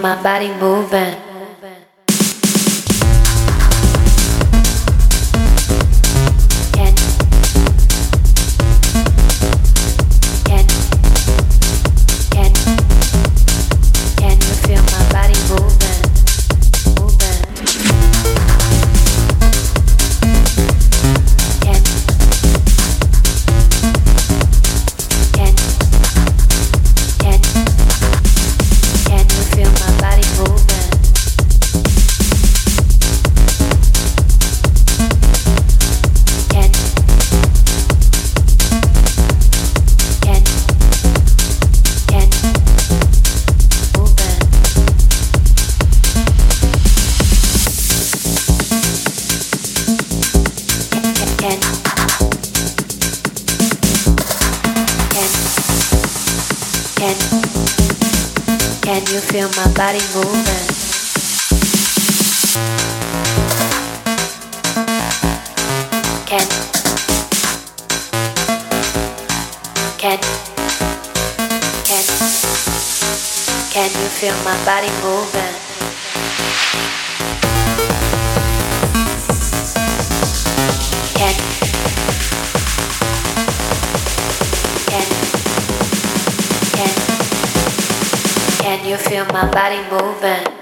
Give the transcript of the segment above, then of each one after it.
my body moving. you feel my body moving?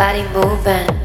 body moving.